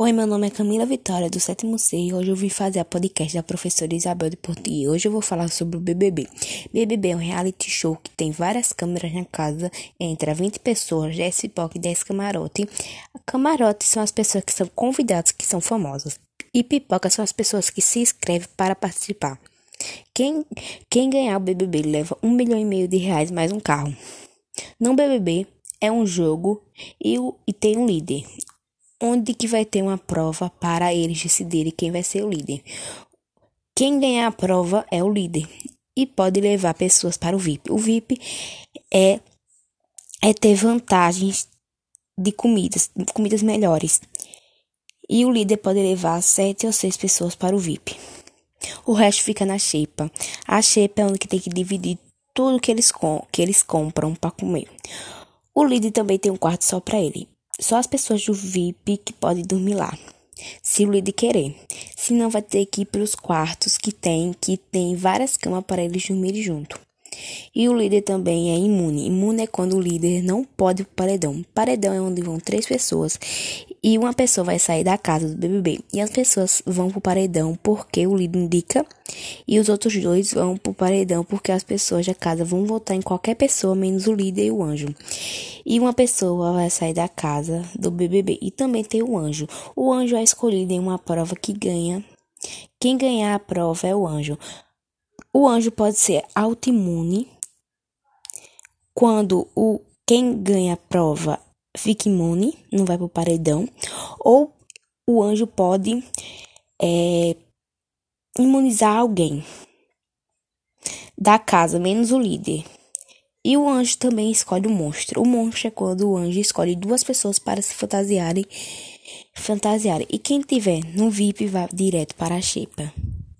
Oi, meu nome é Camila Vitória, do sétimo C, e hoje eu vim fazer a podcast da professora Isabel de Português. Hoje eu vou falar sobre o BBB. BBB é um reality show que tem várias câmeras na casa, entra 20 pessoas, 10 pipoca e 10 camarote. Camarote são as pessoas que são convidadas, que são famosas. E pipoca são as pessoas que se inscrevem para participar. Quem, quem ganhar o BBB leva um milhão e meio de reais mais um carro. No BBB é um jogo e, e tem um líder onde que vai ter uma prova para eles decidirem quem vai ser o líder. Quem ganhar a prova é o líder e pode levar pessoas para o VIP. O VIP é é ter vantagens de comidas, comidas melhores. E o líder pode levar sete ou seis pessoas para o VIP. O resto fica na xepa. A xepa é onde tem que dividir tudo que eles, com, que eles compram para comer. O líder também tem um quarto só para ele. Só as pessoas do VIP que podem dormir lá. Se o líder querer. Se não, vai ter que ir para os quartos que tem, que tem várias camas para eles dormirem junto. E o líder também é imune. Imune é quando o líder não pode pro paredão. Paredão é onde vão três pessoas e uma pessoa vai sair da casa do BBB. E as pessoas vão pro paredão porque o líder indica. E os outros dois vão pro paredão porque as pessoas da casa vão votar em qualquer pessoa, menos o líder e o anjo. E uma pessoa vai sair da casa do BBB. E também tem o anjo. O anjo é escolhido em uma prova que ganha. Quem ganhar a prova é o anjo. O anjo pode ser autoimune. Quando o quem ganha a prova fica imune, não vai pro paredão, ou o anjo pode é, imunizar alguém da casa, menos o líder. E o anjo também escolhe o monstro. O monstro é quando o anjo escolhe duas pessoas para se fantasiarem, fantasiarem. E quem tiver no VIP vai direto para a xepa.